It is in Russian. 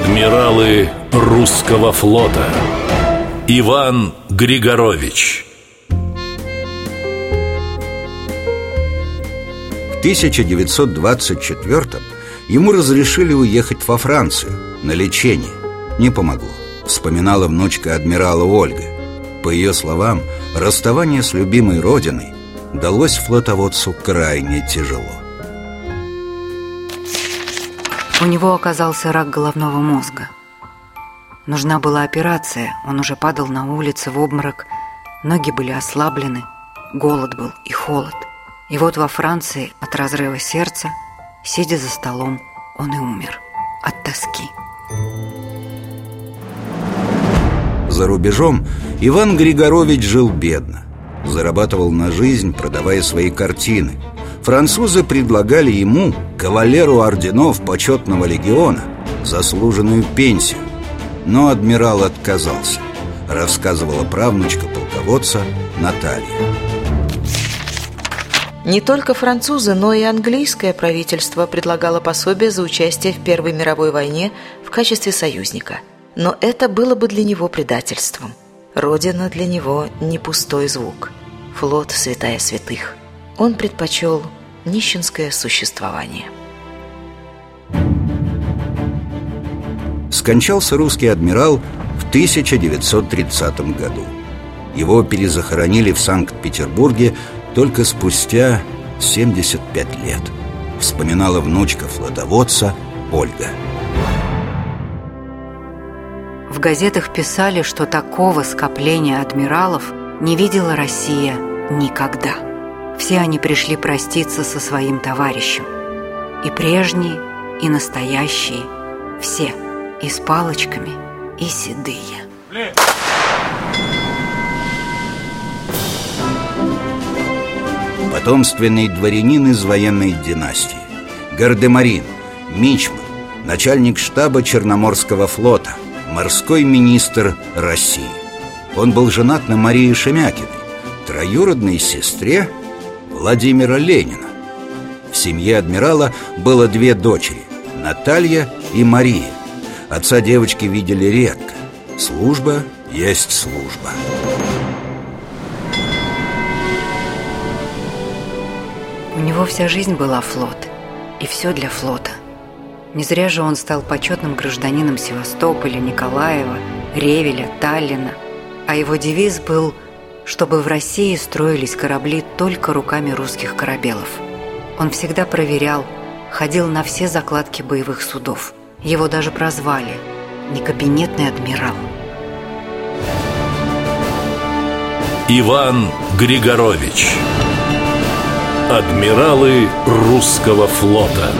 Адмиралы русского флота Иван Григорович В 1924 ему разрешили уехать во Францию на лечение. Не помогло. Вспоминала внучка адмирала Ольга. По ее словам, расставание с любимой родиной далось флотоводцу крайне тяжело. У него оказался рак головного мозга. Нужна была операция, он уже падал на улице в обморок, ноги были ослаблены, голод был и холод. И вот во Франции от разрыва сердца, сидя за столом, он и умер от тоски. За рубежом Иван Григорович жил бедно. Зарабатывал на жизнь, продавая свои картины – французы предлагали ему, кавалеру орденов почетного легиона, заслуженную пенсию. Но адмирал отказался, рассказывала правнучка полководца Наталья. Не только французы, но и английское правительство предлагало пособие за участие в Первой мировой войне в качестве союзника. Но это было бы для него предательством. Родина для него не пустой звук. Флот – святая святых он предпочел нищенское существование. Скончался русский адмирал в 1930 году. Его перезахоронили в Санкт-Петербурге только спустя 75 лет. Вспоминала внучка флотоводца Ольга. В газетах писали, что такого скопления адмиралов не видела Россия никогда. Все они пришли проститься со своим товарищем. И прежние, и настоящие, все, и с палочками, и седые. Потомственный дворянин из военной династии Гардемарин, Мичман, начальник штаба Черноморского флота Морской министр России Он был женат на Марии Шемякиной Троюродной сестре Владимира Ленина. В семье адмирала было две дочери – Наталья и Мария. Отца девочки видели редко. Служба есть служба. У него вся жизнь была флот, и все для флота. Не зря же он стал почетным гражданином Севастополя, Николаева, Ревеля, Таллина, а его девиз был – чтобы в России строились корабли только руками русских корабелов. Он всегда проверял, ходил на все закладки боевых судов. Его даже прозвали «некабинетный адмирал». Иван Григорович Адмиралы русского флота